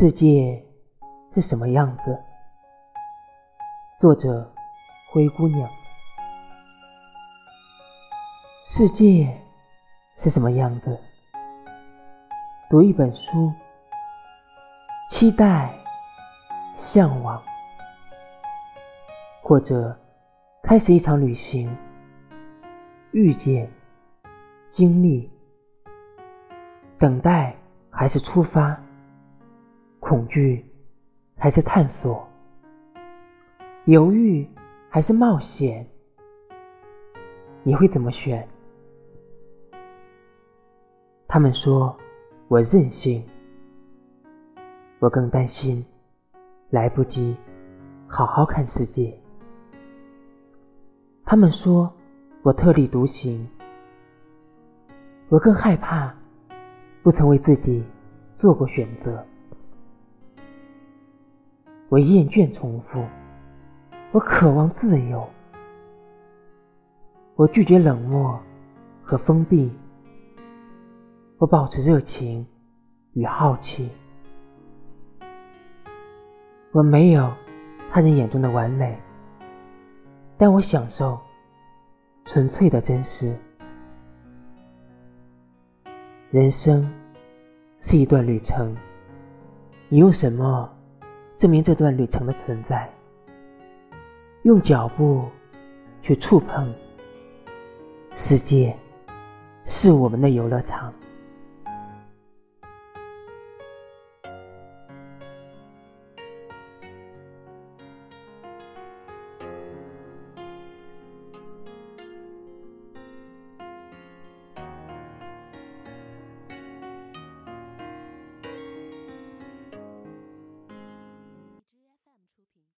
世界是什么样子？作者：灰姑娘。世界是什么样子？读一本书，期待、向往，或者开始一场旅行，遇见、经历，等待还是出发？恐惧还是探索？犹豫还是冒险？你会怎么选？他们说我任性，我更担心来不及好好看世界。他们说我特立独行，我更害怕不曾为自己做过选择。我厌倦重复，我渴望自由，我拒绝冷漠和封闭，我保持热情与好奇。我没有他人眼中的完美，但我享受纯粹的真实。人生是一段旅程，你用什么？证明这段旅程的存在，用脚步去触碰世界，是我们的游乐场。